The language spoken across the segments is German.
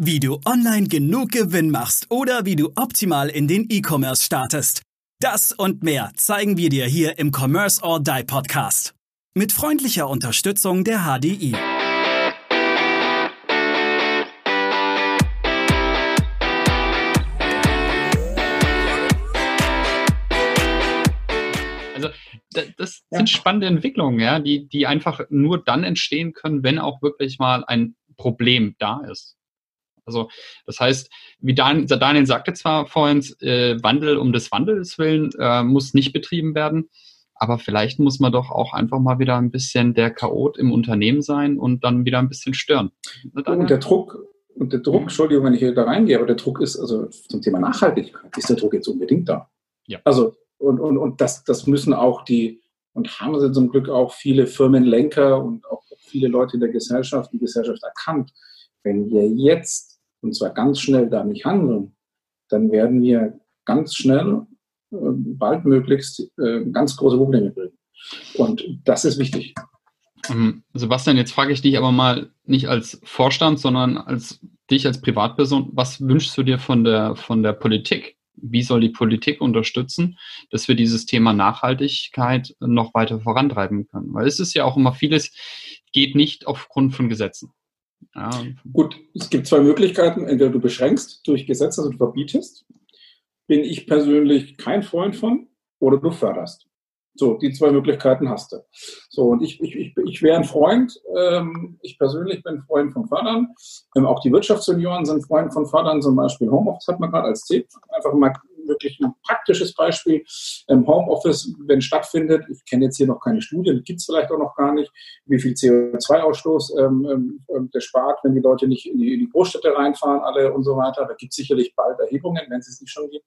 Wie du online genug Gewinn machst oder wie du optimal in den E-Commerce startest. Das und mehr zeigen wir dir hier im Commerce or Die Podcast. Mit freundlicher Unterstützung der HDI. Also das sind ja. spannende Entwicklungen, ja, die, die einfach nur dann entstehen können, wenn auch wirklich mal ein Problem da ist. Also das heißt, wie Daniel sagte zwar vorhin, äh, Wandel um des Wandels willen äh, muss nicht betrieben werden, aber vielleicht muss man doch auch einfach mal wieder ein bisschen der Chaot im Unternehmen sein und dann wieder ein bisschen stören. Und der Druck, und der Druck, Entschuldigung, wenn ich hier da reingehe, aber der Druck ist, also zum Thema Nachhaltigkeit, ist der Druck jetzt unbedingt da. Ja. Also, und, und, und das, das müssen auch die, und haben sie zum Glück auch viele Firmenlenker und auch viele Leute in der Gesellschaft, die Gesellschaft erkannt. Wenn wir jetzt und zwar ganz schnell da nicht handeln, dann werden wir ganz schnell, äh, baldmöglichst, äh, ganz große Probleme kriegen. Und das ist wichtig. Ähm, Sebastian, jetzt frage ich dich aber mal nicht als Vorstand, sondern als dich als Privatperson. Was wünschst du dir von der, von der Politik? Wie soll die Politik unterstützen, dass wir dieses Thema Nachhaltigkeit noch weiter vorantreiben können? Weil es ist ja auch immer vieles, geht nicht aufgrund von Gesetzen. Ja. Gut, es gibt zwei Möglichkeiten. Entweder du beschränkst durch Gesetze, also du verbietest. Bin ich persönlich kein Freund von. Oder du förderst. So, die zwei Möglichkeiten hast du. So, und ich, ich, ich, ich wäre ein Freund, ähm, ich persönlich bin Freund von Fördern. Ähm, auch die Wirtschaftsunion sind Freund von Fördern, zum Beispiel Homeoffice hat man gerade als Tipp. Einfach mal wirklich ein praktisches Beispiel. Im Homeoffice, wenn stattfindet, ich kenne jetzt hier noch keine Studien, gibt es vielleicht auch noch gar nicht, wie viel CO2-Ausstoß ähm, ähm, ähm, der spart, wenn die Leute nicht in die, in die Großstädte reinfahren, alle und so weiter. Da gibt es sicherlich bald Erhebungen, wenn es es nicht schon gibt.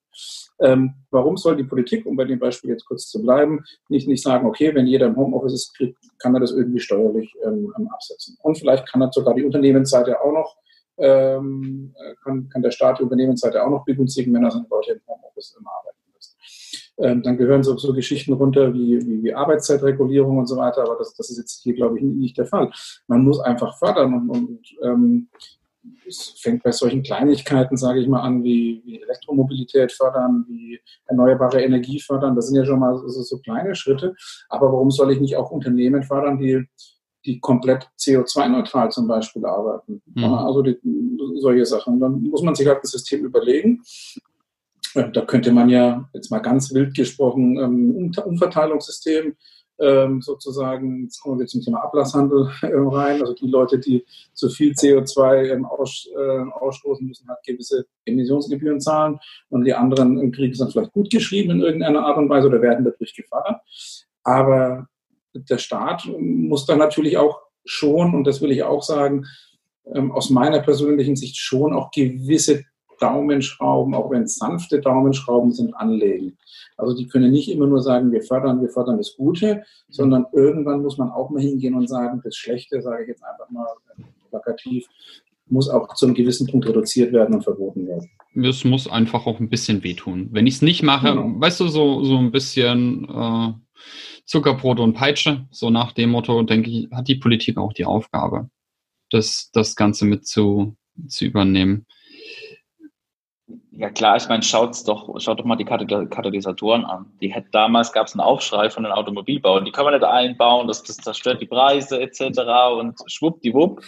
Ähm, warum soll die Politik, um bei dem Beispiel jetzt kurz zu bleiben, nicht, nicht sagen, okay, wenn jeder im Homeoffice ist, kriegt, kann er das irgendwie steuerlich ähm, absetzen. Und vielleicht kann er sogar die Unternehmensseite auch noch ähm, kann, kann der Staat die Unternehmensseite auch noch begünstigen, wenn er seine Leute im Homeoffice immer arbeiten lässt. Ähm, dann gehören so, so Geschichten runter wie, wie, wie, Arbeitszeitregulierung und so weiter, aber das, das ist jetzt hier, glaube ich, nicht der Fall. Man muss einfach fördern und, und ähm, es fängt bei solchen Kleinigkeiten, sage ich mal, an, wie, wie, Elektromobilität fördern, wie erneuerbare Energie fördern. Das sind ja schon mal so, so kleine Schritte. Aber warum soll ich nicht auch Unternehmen fördern, die die komplett CO2-neutral zum Beispiel arbeiten. Mhm. Also die, solche Sachen. Dann muss man sich halt das System überlegen. Äh, da könnte man ja jetzt mal ganz wild gesprochen ähm, Umverteilungssystem ähm, sozusagen, jetzt kommen wir zum Thema Ablasshandel ähm, rein. Also die Leute, die zu viel CO2 ähm, aus, äh, ausstoßen müssen, halt gewisse Emissionsgebühren zahlen und die anderen kriegen es dann vielleicht gut geschrieben in irgendeiner Art und Weise oder werden dadurch gefördert. Aber der Staat muss dann natürlich auch schon, und das will ich auch sagen, ähm, aus meiner persönlichen Sicht schon auch gewisse Daumenschrauben, auch wenn es sanfte Daumenschrauben sind, anlegen. Also die können nicht immer nur sagen, wir fördern, wir fördern das Gute, sondern irgendwann muss man auch mal hingehen und sagen, das Schlechte, sage ich jetzt einfach mal plakativ, muss auch zu einem gewissen Punkt reduziert werden und verboten werden. Es muss einfach auch ein bisschen wehtun. Wenn ich es nicht mache, genau. weißt du, so, so ein bisschen äh, Zuckerbrot und Peitsche. So nach dem Motto, denke ich, hat die Politik auch die Aufgabe, das, das Ganze mit zu, zu übernehmen. Ja klar, ich meine, schaut doch, schaut doch mal die Katalysatoren an. Die hat, damals gab es einen Aufschrei von den Automobilbauern, die kann man nicht einbauen, das, das zerstört die Preise etc. Und schwuppdiwupp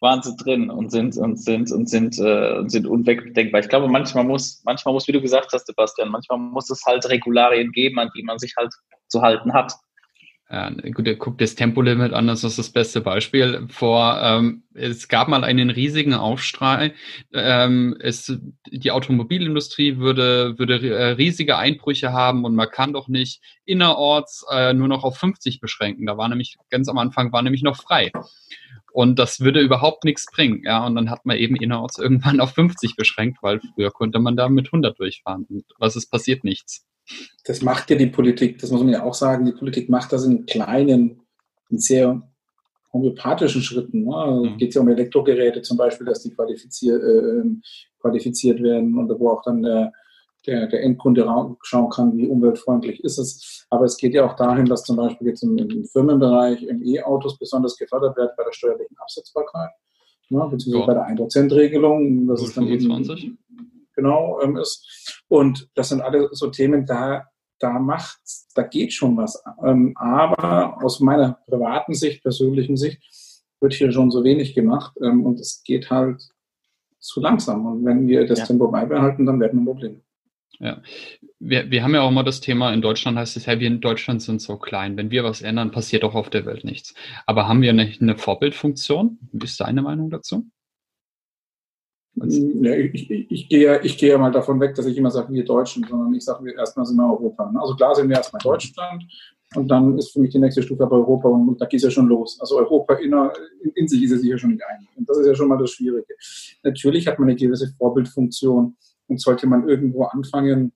waren sie drin und sind und sind und sind äh, sind unwegdenkbar. Ich glaube, manchmal muss, manchmal muss, wie du gesagt hast, Sebastian, manchmal muss es halt Regularien geben, an die man sich halt zu halten hat. Ja, gut, guck das Tempolimit an, das ist das beste Beispiel. Vor, ähm, es gab mal einen riesigen Aufstrei. Ähm, es, die Automobilindustrie würde, würde äh, riesige Einbrüche haben und man kann doch nicht innerorts äh, nur noch auf 50 beschränken. Da war nämlich, ganz am Anfang war nämlich noch frei. Und das würde überhaupt nichts bringen. Ja, und dann hat man eben innerorts irgendwann auf 50 beschränkt, weil früher konnte man da mit 100 durchfahren. Und was ist passiert? Nichts. Das macht ja die Politik, das muss man ja auch sagen. Die Politik macht das in kleinen, in sehr homöopathischen Schritten. Ne? Also mhm. Geht es ja um Elektrogeräte zum Beispiel, dass die qualifiziert, äh, qualifiziert werden und wo auch dann der, der, der Endkunde schauen kann, wie umweltfreundlich ist es. Aber es geht ja auch dahin, dass zum Beispiel jetzt im, im Firmenbereich im E-Autos besonders gefördert wird bei der steuerlichen Absetzbarkeit. ne, beziehungsweise ja. bei der 1%-Regelung, das ist dann 25. eben, genau ähm, ist. Und das sind alle so Themen, da, da macht, da geht schon was. Ähm, aber aus meiner privaten Sicht, persönlichen Sicht, wird hier schon so wenig gemacht ähm, und es geht halt zu langsam. Und wenn wir das ja. Tempo beibehalten, dann werden wir Probleme. Ja, wir, wir haben ja auch immer das Thema, in Deutschland heißt es ja, wir in Deutschland sind so klein. Wenn wir was ändern, passiert auch auf der Welt nichts. Aber haben wir nicht eine Vorbildfunktion? Wie ist deine Meinung dazu? Ja, ich, ich, ich, gehe, ich gehe mal davon weg, dass ich immer sage, wir Deutschen, sondern ich sage, wir erstmal sind wir Europa. Ne? Also klar sind wir erstmal Deutschland und dann ist für mich die nächste Stufe aber Europa und da geht es ja schon los. Also Europa inner, in, in sich ist es sich ja schon nicht einig. Und das ist ja schon mal das Schwierige. Natürlich hat man eine gewisse Vorbildfunktion und sollte man irgendwo anfangen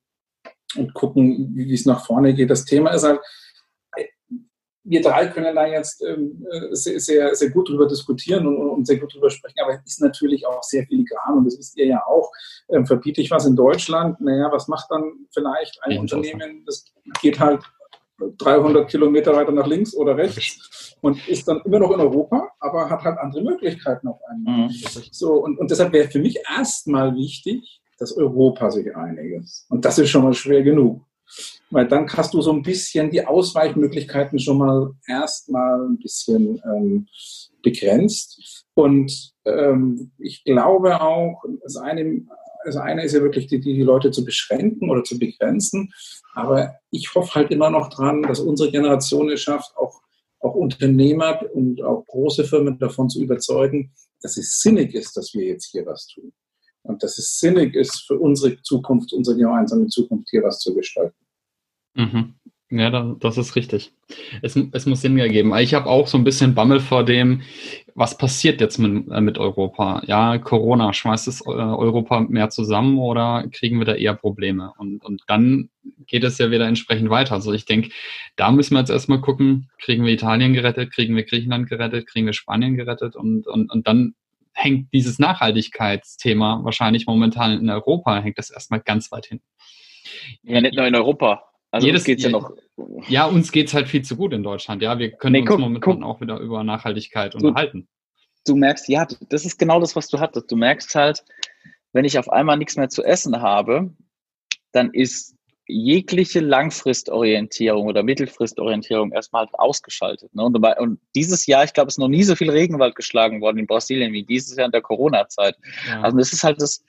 und gucken, wie es nach vorne geht. Das Thema ist halt, wir drei können da jetzt ähm, äh, sehr, sehr, sehr gut drüber diskutieren und, und, sehr gut drüber sprechen, aber es ist natürlich auch sehr filigran und das wisst ihr ja auch. Ähm, verbiete ich was in Deutschland? Naja, was macht dann vielleicht ein Unternehmen? Das geht halt 300 Kilometer weiter nach links oder rechts und ist dann immer noch in Europa, aber hat halt andere Möglichkeiten auf einmal. Mhm. So, und, und deshalb wäre für mich erstmal wichtig, dass Europa sich einig ist. Und das ist schon mal schwer genug. Weil dann hast du so ein bisschen die Ausweichmöglichkeiten schon mal erstmal ein bisschen ähm, begrenzt. Und ähm, ich glaube auch, das eine, das eine ist ja wirklich, die, die Leute zu beschränken oder zu begrenzen. Aber ich hoffe halt immer noch dran, dass unsere Generation es schafft, auch, auch Unternehmer und auch große Firmen davon zu überzeugen, dass es sinnig ist, dass wir jetzt hier was tun. Und dass es sinnig ist, für unsere Zukunft, unsere gemeinsame Zukunft hier was zu gestalten. Mhm. Ja, das ist richtig. Es, es muss Sinn ergeben. Ich habe auch so ein bisschen Bammel vor dem, was passiert jetzt mit, äh, mit Europa? Ja, Corona, schmeißt es äh, Europa mehr zusammen oder kriegen wir da eher Probleme? Und, und dann geht es ja wieder entsprechend weiter. Also ich denke, da müssen wir jetzt erstmal gucken, kriegen wir Italien gerettet, kriegen wir Griechenland gerettet, kriegen wir Spanien gerettet und, und, und dann hängt dieses Nachhaltigkeitsthema wahrscheinlich momentan in Europa, hängt das erstmal ganz weit hin. Ja, nicht nur in Europa. Also Jedes, uns geht's ja noch. Ja, uns geht's halt viel zu gut in Deutschland. Ja, wir können nee, uns guck, momentan guck. auch wieder über Nachhaltigkeit du, unterhalten. Du merkst, ja, das ist genau das, was du hattest. Du merkst halt, wenn ich auf einmal nichts mehr zu essen habe, dann ist jegliche Langfristorientierung oder Mittelfristorientierung erstmal halt ausgeschaltet. Ne? Und, und, dieses Jahr, ich glaube, es ist noch nie so viel Regenwald geschlagen worden in Brasilien wie dieses Jahr in der Corona-Zeit. Ja. Also das ist halt das,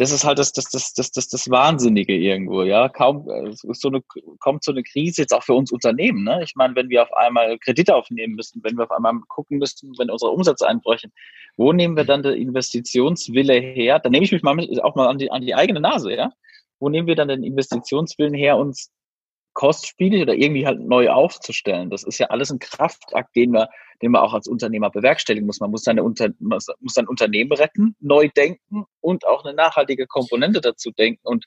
das ist halt das, das, das, das, das, das Wahnsinnige irgendwo, ja. Kaum so eine, kommt so eine Krise jetzt auch für uns Unternehmen. Ne? Ich meine, wenn wir auf einmal Kredite aufnehmen müssen, wenn wir auf einmal gucken müssen, wenn unsere Umsätze einbrechen, wo nehmen wir dann den Investitionswille her? Dann nehme ich mich mal mit, auch mal an die, an die eigene Nase, ja. Wo nehmen wir dann den Investitionswillen her, uns kostspielig oder irgendwie halt neu aufzustellen. Das ist ja alles ein Kraftakt, den man, den man auch als Unternehmer bewerkstelligen muss. Man muss seine Unter muss sein Unternehmen retten, neu denken und auch eine nachhaltige Komponente dazu denken. Und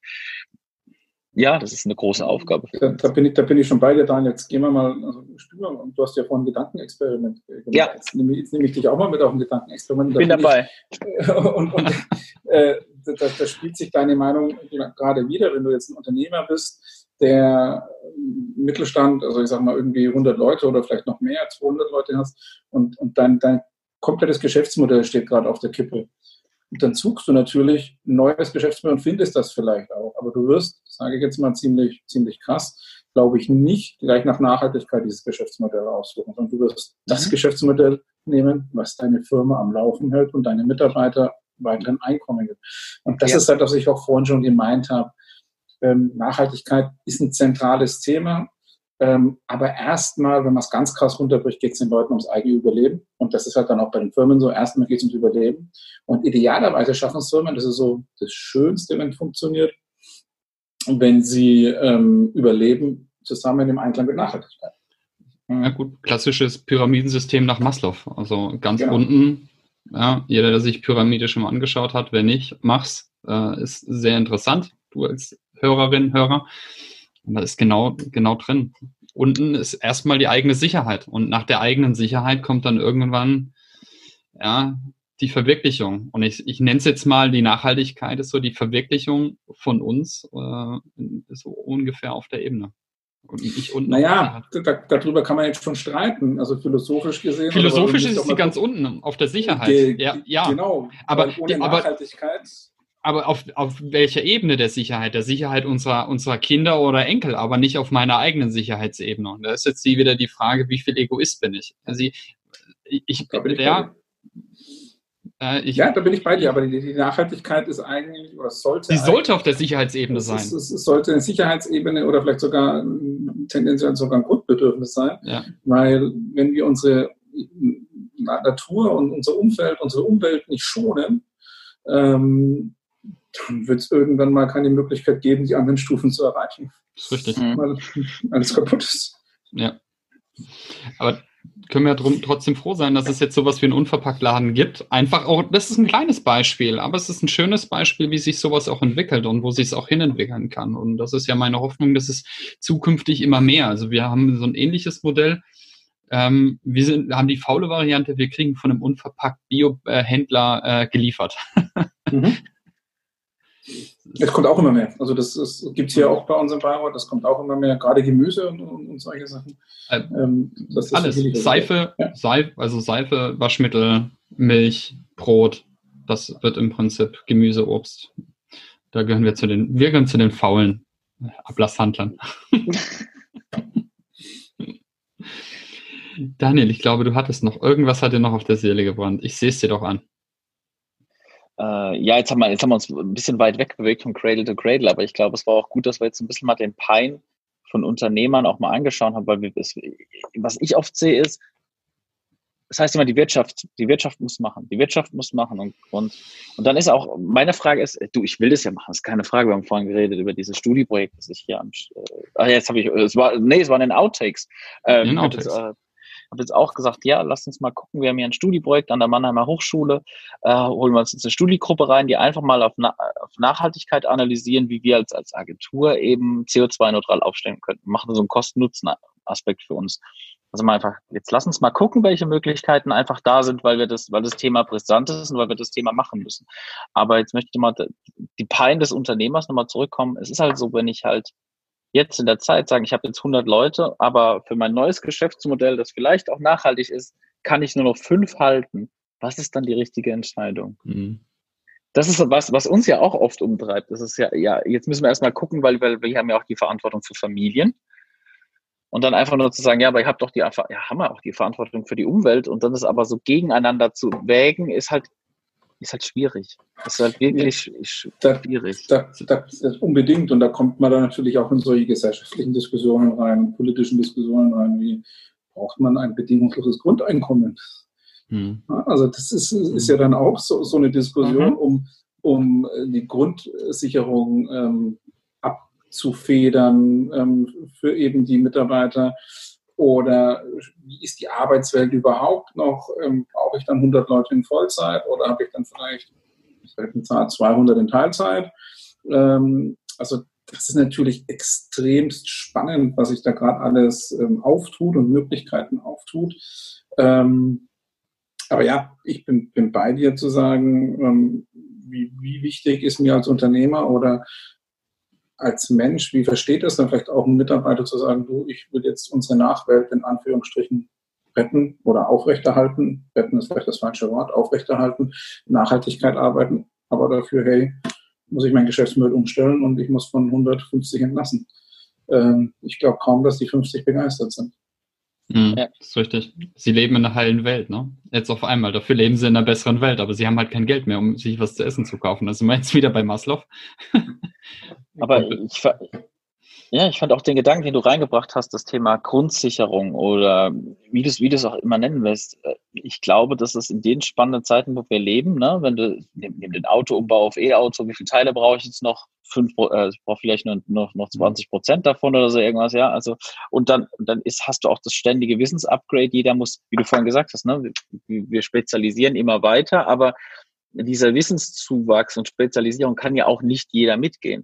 ja, das ist eine große Aufgabe. Da, da, bin, ich, da bin ich schon bei dir, Daniel. Jetzt gehen wir mal, also, du hast ja vorhin ein Gedankenexperiment gemacht. Ja. Jetzt nehme, jetzt nehme ich dich auch mal mit auf ein Gedankenexperiment. Ich bin dabei. Ich, und, und äh, da, da spielt sich deine Meinung gerade wieder, wenn du jetzt ein Unternehmer bist, der Mittelstand, also ich sage mal irgendwie 100 Leute oder vielleicht noch mehr, 200 Leute hast und, und dein, dein komplettes Geschäftsmodell steht gerade auf der Kippe. Und dann suchst du natürlich ein neues Geschäftsmodell und findest das vielleicht auch. Aber du wirst, sage ich jetzt mal ziemlich, ziemlich krass, glaube ich, nicht gleich nach Nachhaltigkeit dieses Geschäftsmodell aussuchen, sondern du wirst mhm. das Geschäftsmodell nehmen, was deine Firma am Laufen hält und deine Mitarbeiter weiteren Einkommen gibt. Und das ja. ist halt, was ich auch vorhin schon gemeint habe. Ähm, Nachhaltigkeit ist ein zentrales Thema. Ähm, aber erstmal, wenn man es ganz krass runterbricht, geht es den Leuten ums eigene Überleben. Und das ist halt dann auch bei den Firmen so. Erstmal geht es ums Überleben. Und idealerweise schaffen es Firmen, das ist so das Schönste, wenn es funktioniert, wenn sie ähm, überleben, zusammen im Einklang mit Nachhaltigkeit. Ja gut, klassisches Pyramidensystem nach Maslow. Also ganz genau. unten, ja, jeder, der sich Pyramide schon mal angeschaut hat, wenn nicht, mach's. Äh, ist sehr interessant. Du als Hörerinnen, Hörer. Und da ist genau, genau drin. Unten ist erstmal die eigene Sicherheit. Und nach der eigenen Sicherheit kommt dann irgendwann, ja, die Verwirklichung. Und ich, ich nenne es jetzt mal, die Nachhaltigkeit ist so die Verwirklichung von uns, äh, so ungefähr auf der Ebene. Und nicht unten. Naja, da, darüber kann man jetzt schon streiten. Also philosophisch gesehen. Philosophisch ist sie ganz unten auf der Sicherheit. Ge ja, ja. Genau. Aber ohne Nachhaltigkeit. Aber auf, auf welcher Ebene der Sicherheit? Der Sicherheit unserer, unserer Kinder oder Enkel, aber nicht auf meiner eigenen Sicherheitsebene. Und da ist jetzt wieder die Frage, wie viel Egoist bin ich? Also ich, ich, ich ja, äh, ich, ja, da bin ich bei dir, aber die, die, Nachhaltigkeit ist eigentlich, oder sollte. Sie sollte auf der Sicherheitsebene sein. Es, es, es, sollte eine Sicherheitsebene oder vielleicht sogar tendenziell sogar ein Grundbedürfnis sein. Ja. Weil, wenn wir unsere Natur und unser Umfeld, unsere Umwelt nicht schonen, ähm, dann wird es irgendwann mal keine Möglichkeit geben, die anderen Stufen zu erreichen. Das ist richtig. Weil alles kaputt ist. Ja. Aber können wir drum, trotzdem froh sein, dass es jetzt sowas wie einen Unverpacktladen gibt. Einfach auch, das ist ein kleines Beispiel, aber es ist ein schönes Beispiel, wie sich sowas auch entwickelt und wo sich es auch hinentwickeln kann. Und das ist ja meine Hoffnung, dass es zukünftig immer mehr. Also wir haben so ein ähnliches Modell. Ähm, wir sind, haben die faule Variante, wir kriegen von einem unverpackt Bio-Händler äh, geliefert. Mhm. Es kommt auch immer mehr. Also das, das gibt es hier auch bei uns im Bayreuth, das kommt auch immer mehr, gerade Gemüse und, und, und solche Sachen. Äh, ähm, alles. Seife, ja. Seife, also Seife, Waschmittel, Milch, Brot, das wird im Prinzip Gemüse, Obst. Da gehören wir zu den, wir gehören zu den faulen Ablasshandlern. Daniel, ich glaube, du hattest noch, irgendwas hat dir noch auf der Seele gebrannt. Ich sehe es dir doch an. Äh, ja, jetzt haben, wir, jetzt haben wir uns ein bisschen weit weg bewegt von Cradle to Cradle, aber ich glaube, es war auch gut, dass wir jetzt ein bisschen mal den Pein von Unternehmern auch mal angeschaut haben, weil wir, es, was ich oft sehe ist, das heißt immer, die Wirtschaft, die Wirtschaft muss machen, die Wirtschaft muss machen und, und, und dann ist auch, meine Frage ist, du, ich will das ja machen, das ist keine Frage, wir haben vorhin geredet über dieses Studieprojekt, das ich hier am, äh, ach, jetzt habe ich, es war, nee, es waren in Outtakes, ähm, in Outtakes. Das, äh, habe jetzt auch gesagt, ja, lass uns mal gucken, wir haben hier ein Studieprojekt an der Mannheimer Hochschule, äh, holen wir uns jetzt eine Studiegruppe rein, die einfach mal auf, Na auf Nachhaltigkeit analysieren, wie wir als, als Agentur eben CO2-neutral aufstellen könnten. Machen so einen Kosten-Nutzen-Aspekt für uns. Also mal einfach, jetzt lass uns mal gucken, welche Möglichkeiten einfach da sind, weil wir das, weil das Thema brisant ist und weil wir das Thema machen müssen. Aber jetzt möchte ich mal die Pein des Unternehmers nochmal zurückkommen. Es ist halt so, wenn ich halt jetzt in der Zeit sagen, ich habe jetzt 100 Leute, aber für mein neues Geschäftsmodell, das vielleicht auch nachhaltig ist, kann ich nur noch fünf halten. Was ist dann die richtige Entscheidung? Mhm. Das ist was, was uns ja auch oft umtreibt. Das ist ja, ja, jetzt müssen wir erstmal gucken, weil, weil wir haben ja auch die Verantwortung für Familien. Und dann einfach nur zu sagen, ja, aber ich habe doch die, ja, haben wir auch die Verantwortung für die Umwelt. Und dann ist aber so gegeneinander zu wägen, ist halt ist halt schwierig. Das ist halt wirklich ja, schwierig. Das, das, das, unbedingt. Und da kommt man dann natürlich auch in solche gesellschaftlichen Diskussionen rein, politischen Diskussionen rein, wie braucht man ein bedingungsloses Grundeinkommen? Hm. Also das ist, ist ja dann auch so, so eine Diskussion, mhm. um, um die Grundsicherung ähm, abzufedern ähm, für eben die Mitarbeiter. Oder wie ist die Arbeitswelt überhaupt noch? Ähm, brauche ich dann 100 Leute in Vollzeit oder habe ich dann vielleicht, vielleicht 200 in Teilzeit? Ähm, also das ist natürlich extremst spannend, was sich da gerade alles ähm, auftut und Möglichkeiten auftut. Ähm, aber ja, ich bin, bin bei dir zu sagen, ähm, wie, wie wichtig ist mir als Unternehmer oder als Mensch, wie versteht es dann vielleicht auch ein Mitarbeiter zu sagen, du, ich will jetzt unsere Nachwelt in Anführungsstrichen retten oder aufrechterhalten. Retten ist vielleicht das falsche Wort, aufrechterhalten, Nachhaltigkeit arbeiten, aber dafür, hey, muss ich mein Geschäftsmodell umstellen und ich muss von 150 entlassen. Ähm, ich glaube kaum, dass die 50 begeistert sind. Mhm, ja. Das ist richtig. Sie leben in einer heilen Welt, ne? Jetzt auf einmal. Dafür leben sie in einer besseren Welt, aber sie haben halt kein Geld mehr, um sich was zu essen zu kaufen. Also sind jetzt wieder bei Maslow. Aber ich, ja, ich fand auch den Gedanken, den du reingebracht hast, das Thema Grundsicherung oder wie du es wie du es auch immer nennen willst. Äh, ich glaube, dass es in den spannenden Zeiten, wo wir leben, ne, wenn du neben den Autoumbau auf E-Auto, wie viele Teile brauche ich jetzt noch? Fünf, äh, ich brauche vielleicht nur noch, noch 20 Prozent davon oder so irgendwas, ja. Also, und dann, dann ist, hast du auch das ständige Wissensupgrade. Jeder muss, wie du vorhin gesagt hast, ne, wir, wir spezialisieren immer weiter, aber dieser Wissenszuwachs und Spezialisierung kann ja auch nicht jeder mitgehen.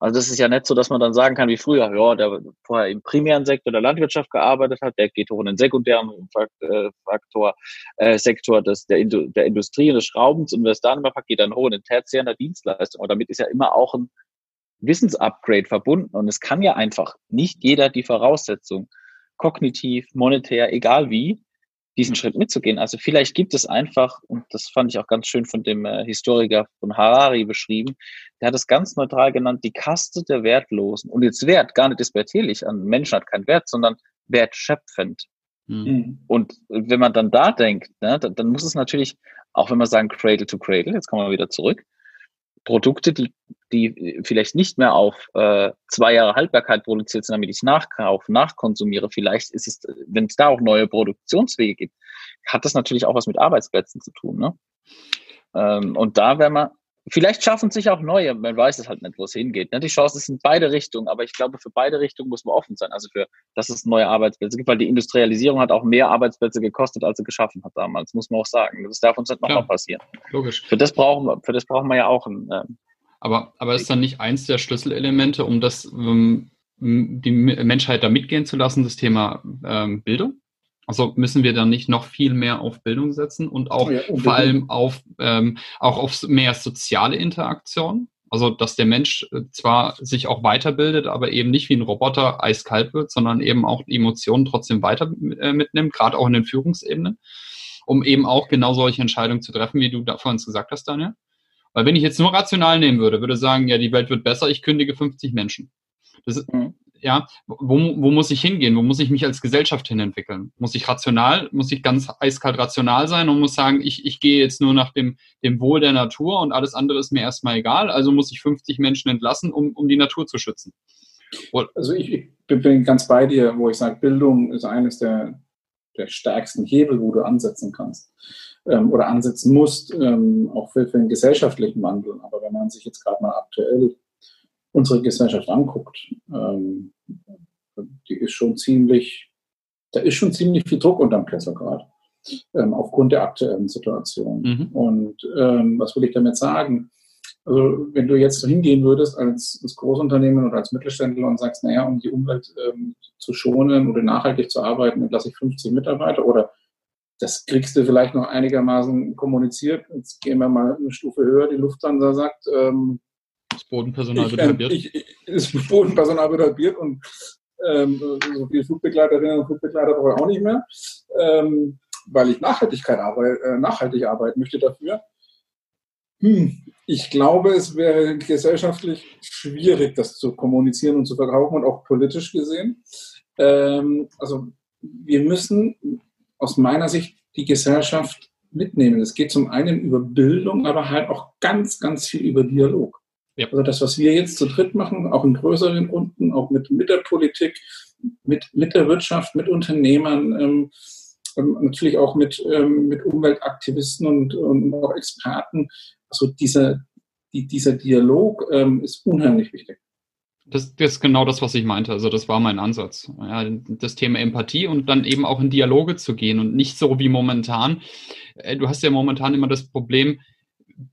Also das ist ja nicht so, dass man dann sagen kann wie früher, ja, der vorher im primären Sektor der Landwirtschaft gearbeitet hat, der geht hoch in den sekundären äh, Faktor, äh, Sektor des, der, der Industrie und des Schraubens und es dann macht, geht dann hoch in den tertiären der Dienstleistung. Und damit ist ja immer auch ein, Wissensupgrade verbunden. Und es kann ja einfach nicht jeder die Voraussetzung, kognitiv, monetär, egal wie, diesen Schritt mitzugehen. Also vielleicht gibt es einfach, und das fand ich auch ganz schön von dem äh, Historiker von Harari beschrieben, der hat es ganz neutral genannt, die Kaste der Wertlosen. Und jetzt Wert, gar nicht despektierlich, an Menschen hat keinen Wert, sondern wertschöpfend. Mhm. Und wenn man dann da denkt, ne, dann, dann muss es natürlich, auch wenn wir sagen Cradle to Cradle, jetzt kommen wir wieder zurück, Produkte, die, die vielleicht nicht mehr auf äh, zwei Jahre Haltbarkeit produziert sind, damit ich nachkaufe, nachkonsumiere. Vielleicht ist es, wenn es da auch neue Produktionswege gibt, hat das natürlich auch was mit Arbeitsplätzen zu tun. Ne? Ähm, und da wäre man Vielleicht schaffen sich auch neue, man weiß es halt nicht, wo es hingeht. Ne? Die Chance ist in beide Richtungen, aber ich glaube, für beide Richtungen muss man offen sein. Also für, dass es neue Arbeitsplätze gibt, weil die Industrialisierung hat auch mehr Arbeitsplätze gekostet, als sie geschaffen hat damals, muss man auch sagen. Das darf uns nicht nochmal passieren. Logisch. Für das brauchen wir, für das brauchen wir ja auch ein, äh, aber, aber ist dann nicht eins der Schlüsselelemente, um das, um, die Menschheit da mitgehen zu lassen, das Thema ähm, Bildung? Also müssen wir dann nicht noch viel mehr auf Bildung setzen und auch ja, vor allem auf, ähm, auch auf mehr soziale Interaktion? Also, dass der Mensch äh, zwar sich auch weiterbildet, aber eben nicht wie ein Roboter eiskalt wird, sondern eben auch Emotionen trotzdem weiter äh, mitnimmt, gerade auch in den Führungsebenen, um eben auch genau solche Entscheidungen zu treffen, wie du da vorhin gesagt hast, Daniel. Weil wenn ich jetzt nur rational nehmen würde, würde sagen, ja, die Welt wird besser, ich kündige 50 Menschen. Das ist, mhm ja, wo, wo muss ich hingehen? Wo muss ich mich als Gesellschaft hin entwickeln? Muss ich rational, muss ich ganz eiskalt rational sein und muss sagen, ich, ich gehe jetzt nur nach dem, dem Wohl der Natur und alles andere ist mir erstmal egal, also muss ich 50 Menschen entlassen, um, um die Natur zu schützen. Und also ich, ich bin ganz bei dir, wo ich sage, Bildung ist eines der, der stärksten Hebel, wo du ansetzen kannst ähm, oder ansetzen musst, ähm, auch für, für den gesellschaftlichen Wandel. Aber wenn man sich jetzt gerade mal aktuell unsere Gesellschaft anguckt, ähm, die ist schon ziemlich, da ist schon ziemlich viel Druck unterm Kessel gerade, ähm, aufgrund der aktuellen Situation. Mhm. Und ähm, was will ich damit sagen? Also wenn du jetzt hingehen würdest als, als Großunternehmen oder als Mittelständler und sagst, naja, um die Umwelt ähm, zu schonen oder nachhaltig zu arbeiten, entlasse ich 50 Mitarbeiter oder das kriegst du vielleicht noch einigermaßen kommuniziert. Jetzt gehen wir mal eine Stufe höher. Die Lufthansa sagt, ähm, das Bodenpersonal wird halbiert. Ich, ich, das Bodenpersonal wird halbiert und ähm, so viele Flugbegleiterinnen und Flugbegleiter brauche ich auch nicht mehr, ähm, weil ich Nachhaltigkeit arbeit, äh, nachhaltig arbeiten möchte dafür. Hm, ich glaube, es wäre gesellschaftlich schwierig, das zu kommunizieren und zu verkaufen und auch politisch gesehen. Ähm, also wir müssen aus meiner Sicht die Gesellschaft mitnehmen. Es geht zum einen über Bildung, aber halt auch ganz, ganz viel über Dialog. Ja. Also das, was wir jetzt zu dritt machen, auch in größeren Runden, auch mit, mit der Politik, mit, mit der Wirtschaft, mit Unternehmern, ähm, ähm, natürlich auch mit, ähm, mit Umweltaktivisten und, und auch Experten. Also dieser, die, dieser Dialog ähm, ist unheimlich wichtig. Das, das, ist genau das, was ich meinte. Also das war mein Ansatz. Ja, das Thema Empathie und dann eben auch in Dialoge zu gehen und nicht so wie momentan. Äh, du hast ja momentan immer das Problem,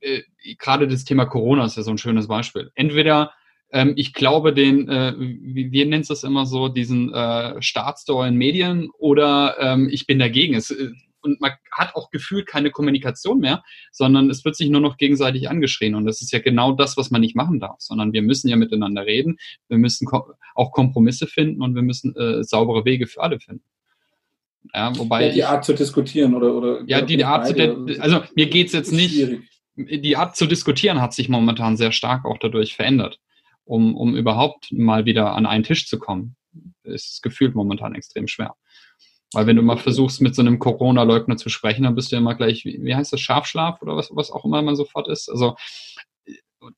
äh, gerade das Thema Corona ist ja so ein schönes Beispiel. Entweder ähm, ich glaube den, äh, wie, wie nennt es immer so, diesen äh, Staatsstore in Medien oder ähm, ich bin dagegen. Es, äh, und man hat auch gefühlt keine Kommunikation mehr, sondern es wird sich nur noch gegenseitig angeschrien. Und das ist ja genau das, was man nicht machen darf, sondern wir müssen ja miteinander reden. Wir müssen auch Kompromisse finden und wir müssen äh, saubere Wege für alle finden. Ja, wobei ja, die Art zu diskutieren oder, oder ja, die, die Art zu, also mir geht es jetzt nicht, schwierig die Art zu diskutieren hat sich momentan sehr stark auch dadurch verändert. Um, um überhaupt mal wieder an einen Tisch zu kommen, ist es gefühlt momentan extrem schwer. Weil wenn du mal versuchst, mit so einem Corona-Leugner zu sprechen, dann bist du ja immer gleich, wie, wie heißt das, Scharfschlaf oder was, was auch immer man sofort ist. Also,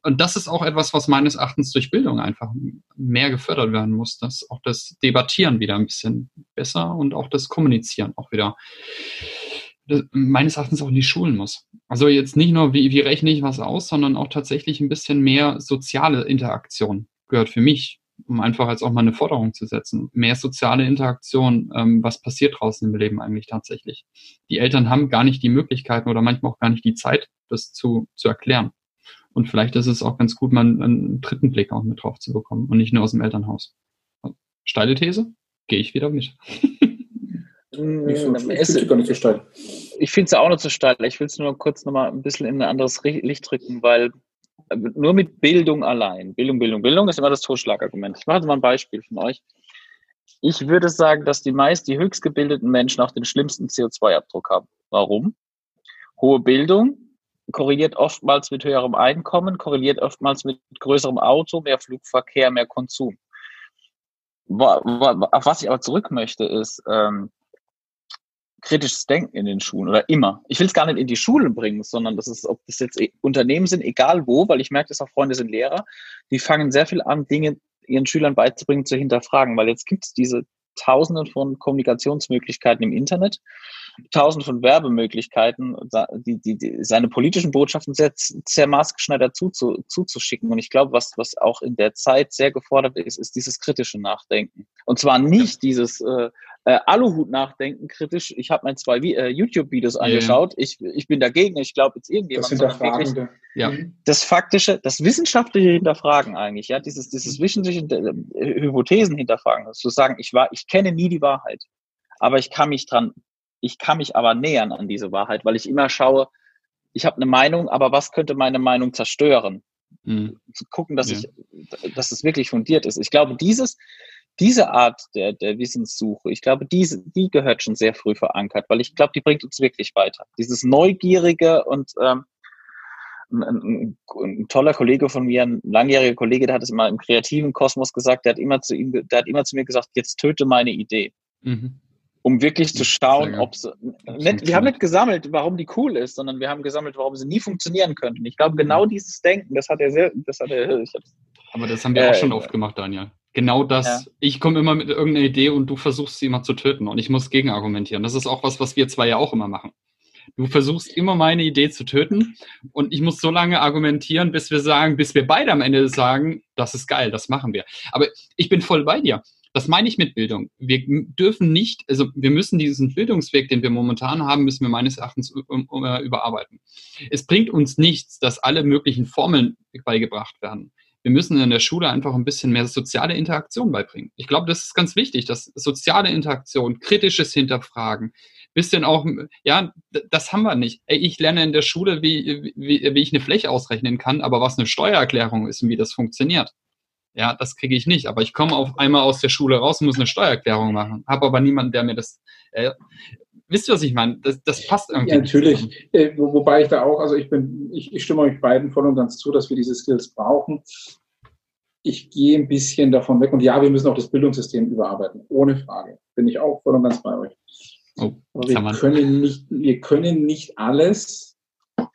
und das ist auch etwas, was meines Erachtens durch Bildung einfach mehr gefördert werden muss, dass auch das Debattieren wieder ein bisschen besser und auch das Kommunizieren auch wieder meines Erachtens auch in die Schulen muss. Also jetzt nicht nur, wie, wie rechne ich was aus, sondern auch tatsächlich ein bisschen mehr soziale Interaktion gehört für mich, um einfach jetzt auch mal eine Forderung zu setzen. Mehr soziale Interaktion, ähm, was passiert draußen im Leben eigentlich tatsächlich. Die Eltern haben gar nicht die Möglichkeiten oder manchmal auch gar nicht die Zeit, das zu, zu erklären. Und vielleicht ist es auch ganz gut, mal einen, einen dritten Blick auch mit drauf zu bekommen und nicht nur aus dem Elternhaus. Steile These? Gehe ich wieder mit. Ich, so Ich finde es auch nicht so steil. Ich will es nur kurz nochmal ein bisschen in ein anderes Licht drücken, weil nur mit Bildung allein. Bildung, Bildung, Bildung ist immer das Totschlagargument. Ich mache jetzt mal ein Beispiel von euch. Ich würde sagen, dass die meist die höchst gebildeten Menschen auch den schlimmsten CO2-Abdruck haben. Warum? Hohe Bildung korreliert oftmals mit höherem Einkommen, korreliert oftmals mit größerem Auto, mehr Flugverkehr, mehr Konsum. Auf was ich aber zurück möchte, ist ähm, kritisches Denken in den Schulen oder immer. Ich will es gar nicht in die Schulen bringen, sondern das ist, ob das jetzt Unternehmen sind, egal wo, weil ich merke, dass auch Freunde sind Lehrer, die fangen sehr viel an, Dinge ihren Schülern beizubringen, zu hinterfragen, weil jetzt gibt es diese Tausenden von Kommunikationsmöglichkeiten im Internet, Tausende von Werbemöglichkeiten, die, die, die, seine politischen Botschaften sehr, sehr maßgeschneidert zuzu, zuzuschicken. Und ich glaube, was, was auch in der Zeit sehr gefordert ist, ist dieses kritische Nachdenken. Und zwar nicht dieses äh, äh, Aluhut-Nachdenken kritisch. Ich habe mir zwei äh, YouTube-Videos yeah. angeschaut. Ich, ich bin dagegen. Ich glaube jetzt irgendjemand. Das wirklich, ja. Das faktische, das wissenschaftliche Hinterfragen eigentlich, ja, dieses, dieses wissenschaftliche äh, Hypothesen hinterfragen, zu sagen, ich war, ich kenne nie die Wahrheit, aber ich kann mich dran ich kann mich aber nähern an diese Wahrheit, weil ich immer schaue, ich habe eine Meinung, aber was könnte meine Meinung zerstören? Mhm. Zu gucken, dass ja. ich, dass es wirklich fundiert ist. Ich glaube, dieses, diese Art der, der Wissenssuche, ich glaube, diese, die gehört schon sehr früh verankert, weil ich glaube, die bringt uns wirklich weiter. Dieses Neugierige und ähm, ein, ein, ein, toller Kollege von mir, ein langjähriger Kollege, der hat es immer im kreativen Kosmos gesagt, der hat immer zu ihm, der hat immer zu mir gesagt, jetzt töte meine Idee. Mhm um wirklich zu schauen, ob sie. Wir haben nicht gesammelt, warum die cool ist, sondern wir haben gesammelt, warum sie nie funktionieren könnten. Ich glaube, genau dieses Denken, das hat er sehr, das hat er. Aber das haben wir äh, auch schon oft gemacht, Daniel. Genau das. Ja. Ich komme immer mit irgendeiner Idee und du versuchst sie immer zu töten und ich muss gegenargumentieren. Das ist auch was, was wir zwei ja auch immer machen. Du versuchst immer meine Idee zu töten und ich muss so lange argumentieren, bis wir sagen, bis wir beide am Ende sagen, das ist geil, das machen wir. Aber ich bin voll bei dir. Das meine ich mit Bildung. Wir dürfen nicht, also wir müssen diesen Bildungsweg, den wir momentan haben, müssen wir meines Erachtens äh, überarbeiten. Es bringt uns nichts, dass alle möglichen Formeln beigebracht werden. Wir müssen in der Schule einfach ein bisschen mehr soziale Interaktion beibringen. Ich glaube, das ist ganz wichtig, dass soziale Interaktion, kritisches Hinterfragen, bisschen auch, ja, das haben wir nicht. Ich lerne in der Schule, wie, wie, wie ich eine Fläche ausrechnen kann, aber was eine Steuererklärung ist und wie das funktioniert. Ja, das kriege ich nicht. Aber ich komme auf einmal aus der Schule raus und muss eine Steuererklärung machen. Habe aber niemanden, der mir das. Äh, wisst ihr, was ich meine? Das, das passt irgendwie. Ja, natürlich. Äh, wo, wobei ich da auch, also ich bin, ich, ich stimme euch beiden voll und ganz zu, dass wir diese Skills brauchen. Ich gehe ein bisschen davon weg und ja, wir müssen auch das Bildungssystem überarbeiten, ohne Frage. Bin ich auch voll und ganz bei euch. Oh, aber wir können nicht, wir können nicht alles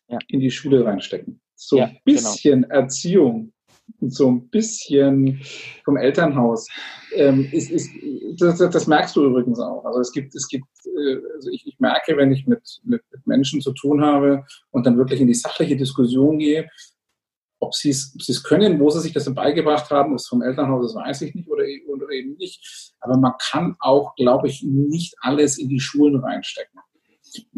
ja. in die Schule reinstecken. So ein genau. bisschen genau. Erziehung so ein bisschen vom Elternhaus. Ähm, ist, ist, das, das, merkst du übrigens auch. Also es gibt, es gibt, äh, also ich, ich, merke, wenn ich mit, mit, mit, Menschen zu tun habe und dann wirklich in die sachliche Diskussion gehe, ob sie es können, wo sie sich das beigebracht haben, ist vom Elternhaus, das weiß ich nicht oder, oder eben nicht. Aber man kann auch, glaube ich, nicht alles in die Schulen reinstecken.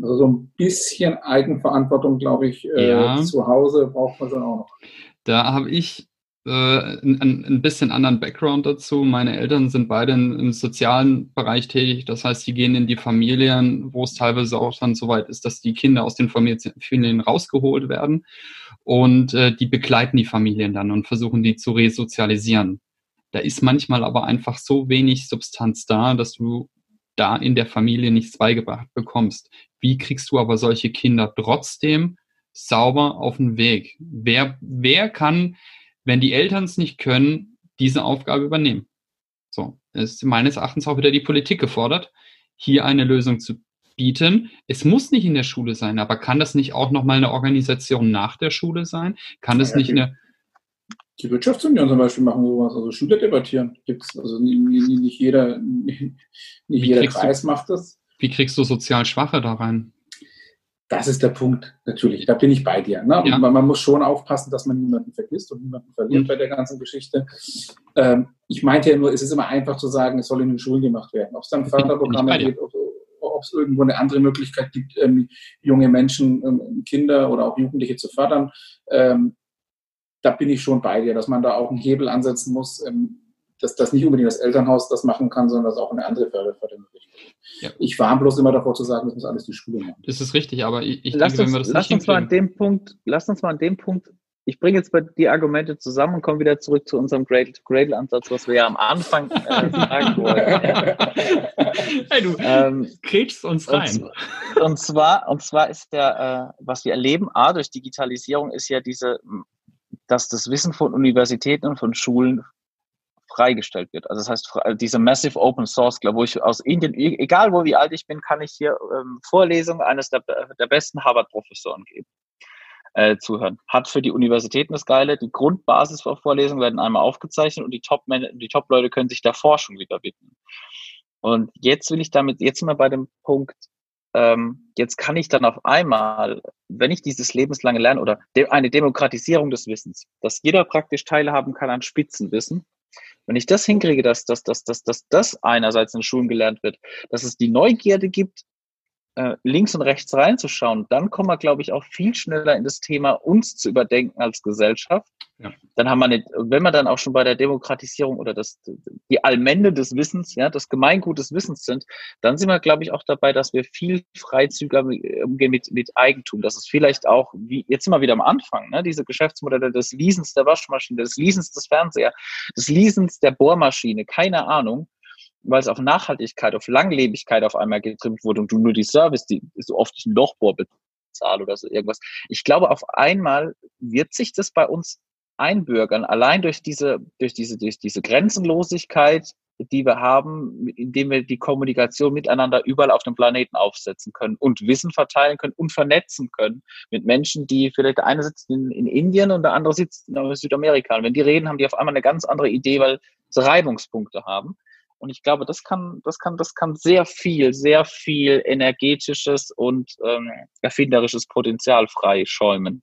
Also so ein bisschen Eigenverantwortung, glaube ich, äh, ja. zu Hause braucht man schon auch noch. Da habe ich äh, ein, ein bisschen anderen Background dazu. Meine Eltern sind beide im sozialen Bereich tätig. Das heißt, sie gehen in die Familien, wo es teilweise auch dann so weit ist, dass die Kinder aus den Familien rausgeholt werden. Und äh, die begleiten die Familien dann und versuchen die zu resozialisieren. Da ist manchmal aber einfach so wenig Substanz da, dass du da in der Familie nichts beigebracht bekommst. Wie kriegst du aber solche Kinder trotzdem sauber auf den Weg? Wer, wer kann wenn die Eltern es nicht können, diese Aufgabe übernehmen. So, ist meines Erachtens auch wieder die Politik gefordert, hier eine Lösung zu bieten. Es muss nicht in der Schule sein, aber kann das nicht auch nochmal eine Organisation nach der Schule sein? Kann das ja, nicht eine. Die Wirtschaftsunion zum Beispiel machen sowas, also Schüler debattieren. Gibt's, also nicht, nicht jeder, nicht jeder Kreis du, macht das. Wie kriegst du sozial Schwache da rein? Das ist der Punkt, natürlich. Da bin ich bei dir. Ne? Ja. Man, man, muss schon aufpassen, dass man niemanden vergisst und niemanden verliert mhm. bei der ganzen Geschichte. Ähm, ich meinte ja nur, es ist immer einfach zu sagen, es soll in den Schulen gemacht werden. Ob es dann Förderprogramme geht, ob, ob es irgendwo eine andere Möglichkeit gibt, ähm, junge Menschen, ähm, Kinder oder auch Jugendliche zu fördern. Ähm, da bin ich schon bei dir, dass man da auch einen Hebel ansetzen muss, ähm, dass das nicht unbedingt das Elternhaus das machen kann, sondern dass auch eine andere Fördermöglichkeit. Ja. Ich war bloß immer davor zu sagen, das muss alles die Schule machen. Das ist richtig, aber ich, ich lass denke, uns, wenn wir das lass nicht uns mal an dem Punkt, Lass uns mal an dem Punkt ich bringe jetzt die Argumente zusammen und komme wieder zurück zu unserem Cradle-to-Cradle-Ansatz, was wir ja am Anfang äh, sagen wollten. hey, du ähm, kriegst uns rein. Und, und, zwar, und zwar ist der, äh, was wir erleben, A, durch Digitalisierung ist ja diese, dass das Wissen von Universitäten und von Schulen freigestellt wird. Also das heißt, also diese Massive Open Source, wo ich aus Indien, e-, egal wo wie alt ich bin, kann ich hier ähm, Vorlesungen eines der, der besten Harvard-Professoren geben äh, zuhören. Hat für die Universitäten das Geile, die Grundbasis für Vorlesungen werden einmal aufgezeichnet und die Top Top-Leute können sich der Forschung wieder widmen. Und jetzt will ich damit, jetzt sind wir bei dem Punkt, ähm, jetzt kann ich dann auf einmal, wenn ich dieses lebenslange Lernen oder de eine Demokratisierung des Wissens, dass jeder praktisch teilhaben kann an Spitzenwissen, wenn ich das hinkriege, dass, dass, dass, dass, dass das einerseits in Schulen gelernt wird, dass es die Neugierde gibt, äh, links und rechts reinzuschauen, dann kommen wir, glaube ich, auch viel schneller in das Thema, uns zu überdenken als Gesellschaft. Ja. Dann haben wir nicht, wenn wir dann auch schon bei der Demokratisierung oder das, die Allmende des Wissens, ja, das Gemeingut des Wissens sind, dann sind wir, glaube ich, auch dabei, dass wir viel freizügiger umgehen mit, mit Eigentum. Das ist vielleicht auch, wie, jetzt sind wir wieder am Anfang, ne, diese Geschäftsmodelle des Leasens der Waschmaschine, des Leasens des Fernseher, des Leasens der Bohrmaschine, keine Ahnung weil es auf Nachhaltigkeit, auf Langlebigkeit auf einmal getrimmt wurde und du nur die Service, die so oft ein Lochbohr bezahlst oder so irgendwas. Ich glaube, auf einmal wird sich das bei uns einbürgern, allein durch diese, durch diese, durch diese Grenzenlosigkeit, die wir haben, indem wir die Kommunikation miteinander überall auf dem Planeten aufsetzen können und Wissen verteilen können und vernetzen können mit Menschen, die vielleicht der eine sitzt in, in Indien und der andere sitzt in Südamerika. Und wenn die reden, haben die auf einmal eine ganz andere Idee, weil sie Reibungspunkte haben. Und ich glaube, das kann, das kann, das kann sehr viel, sehr viel energetisches und ähm, erfinderisches Potenzial freischäumen.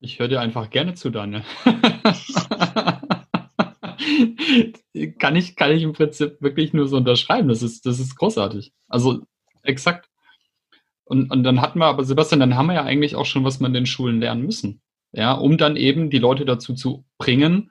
Ich höre dir einfach gerne zu, Daniel. kann, ich, kann ich im Prinzip wirklich nur so unterschreiben. Das ist, das ist großartig. Also exakt. Und, und dann hatten wir aber, Sebastian, dann haben wir ja eigentlich auch schon, was man in den Schulen lernen müssen. Ja, um dann eben die Leute dazu zu bringen,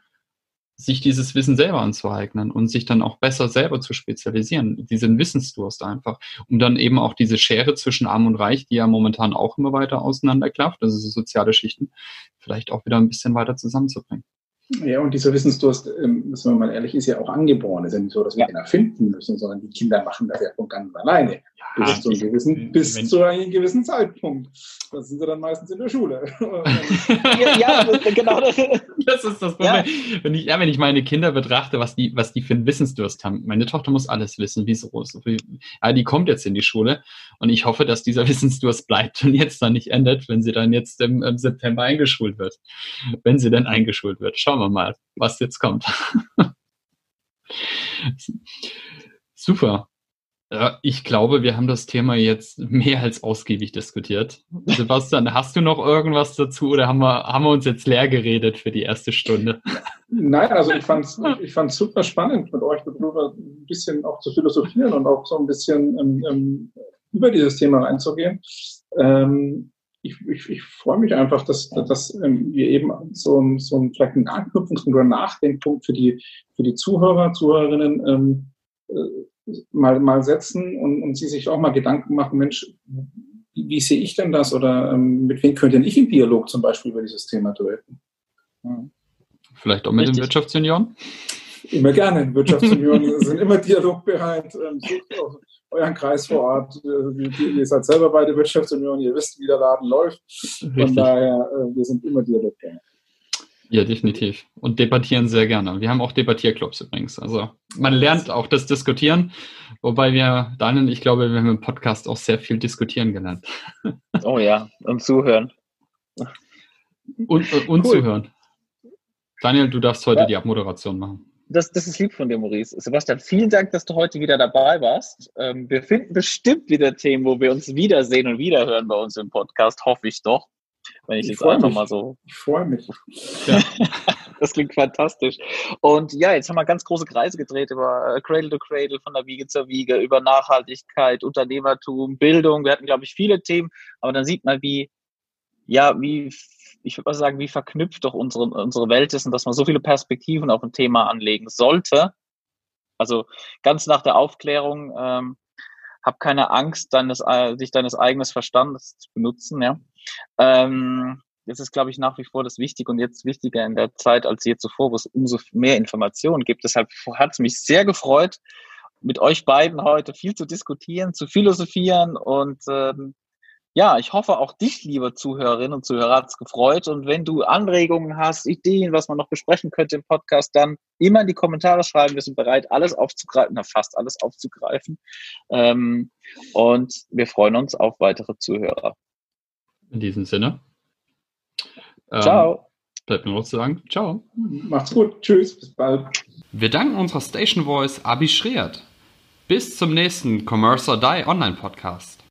sich dieses Wissen selber anzueignen und sich dann auch besser selber zu spezialisieren, diesen Wissensdurst einfach, um dann eben auch diese Schere zwischen Arm und Reich, die ja momentan auch immer weiter auseinanderklafft, also so soziale Schichten, vielleicht auch wieder ein bisschen weiter zusammenzubringen. Ja, und dieser Wissensdurst, ähm, müssen wir mal ehrlich, ist ja auch angeboren. Es ist ja nicht so, dass wir ja. den erfinden müssen, sondern die Kinder machen das ja von ganz alleine. Ja, bis, zu einem gewissen, bis zu einem gewissen Zeitpunkt. Das sind sie dann meistens in der Schule. ja, ja genau. Das, das ist das Problem. Ja. Wenn, ich, ja, wenn ich meine Kinder betrachte, was die, was die für einen Wissensdurst haben. Meine Tochter muss alles wissen, wie so. Ja, die kommt jetzt in die Schule und ich hoffe, dass dieser Wissensdurst bleibt und jetzt dann nicht endet, wenn sie dann jetzt im, im September eingeschult wird. Wenn sie denn eingeschult wird. Schauen wir mal, was jetzt kommt. Super. Ja, ich glaube, wir haben das Thema jetzt mehr als ausgiebig diskutiert. Sebastian, hast du noch irgendwas dazu oder haben wir, haben wir uns jetzt leer geredet für die erste Stunde? Nein, also ich fand es ich fand's super spannend, mit euch darüber ein bisschen auch zu philosophieren und auch so ein bisschen ähm, ähm, über dieses Thema reinzugehen. Ähm, ich, ich, ich freue mich einfach, dass, dass ähm, wir eben so, so ein, vielleicht einen Anknüpfungs- oder Nachdenkpunkt für die, für die Zuhörer, Zuhörerinnen ähm, äh, mal, mal setzen und, und sie sich auch mal Gedanken machen, Mensch, wie, wie sehe ich denn das oder ähm, mit wem könnte denn ich im Dialog zum Beispiel über dieses Thema treten? Ja. Vielleicht auch mit Richtig. den Wirtschaftsjunioren? Immer gerne. Wirtschaftsjunioren sind immer dialogbereit. Ähm, sucht auch euren Kreis vor Ort. Ihr, seid selber bei der Wirtschaftsunion, ihr wisst, wie der Laden läuft. Von Richtig. daher, äh, wir sind immer dialogbereit. Ja, definitiv. Und debattieren sehr gerne. Wir haben auch Debattierclubs übrigens. Also man lernt auch das Diskutieren, wobei wir, Daniel, ich glaube, wir haben im Podcast auch sehr viel diskutieren gelernt. Oh ja, und zuhören. Und, und, und cool. zuhören. Daniel, du darfst heute ja. die Abmoderation machen. Das, das ist lieb von dir, Maurice. Sebastian, vielen Dank, dass du heute wieder dabei warst. Ähm, wir finden bestimmt wieder Themen, wo wir uns wiedersehen und wiederhören bei uns im Podcast, hoffe ich doch. Wenn ich, ich jetzt einfach mich. mal so. Ich freue mich. Ja. das klingt fantastisch. Und ja, jetzt haben wir ganz große Kreise gedreht über äh, Cradle to Cradle, von der Wiege zur Wiege, über Nachhaltigkeit, Unternehmertum, Bildung. Wir hatten, glaube ich, viele Themen, aber dann sieht man, wie, ja, wie, ich würde mal sagen, wie verknüpft doch unsere, unsere Welt ist und dass man so viele Perspektiven auf ein Thema anlegen sollte. Also ganz nach der Aufklärung, ähm, hab keine Angst, deines, dich deines eigenen Verstandes zu benutzen, ja. Ähm, das ist, glaube ich, nach wie vor das Wichtige und jetzt wichtiger in der Zeit als je zuvor, wo es umso mehr Informationen gibt. Deshalb hat es mich sehr gefreut, mit euch beiden heute viel zu diskutieren, zu philosophieren und ähm, ja, ich hoffe auch dich, liebe Zuhörerinnen und Zuhörer, hat es gefreut. Und wenn du Anregungen hast, Ideen, was man noch besprechen könnte im Podcast, dann immer in die Kommentare schreiben. Wir sind bereit, alles aufzugreifen, na, fast alles aufzugreifen. Ähm, und wir freuen uns auf weitere Zuhörer. In diesem Sinne. Ähm, ciao. Bleibt mir noch zu sagen. Ciao. Macht's gut. Tschüss. Bis bald. Wir danken unserer Station Voice Abi Schreert. Bis zum nächsten Commerce or Die Online Podcast.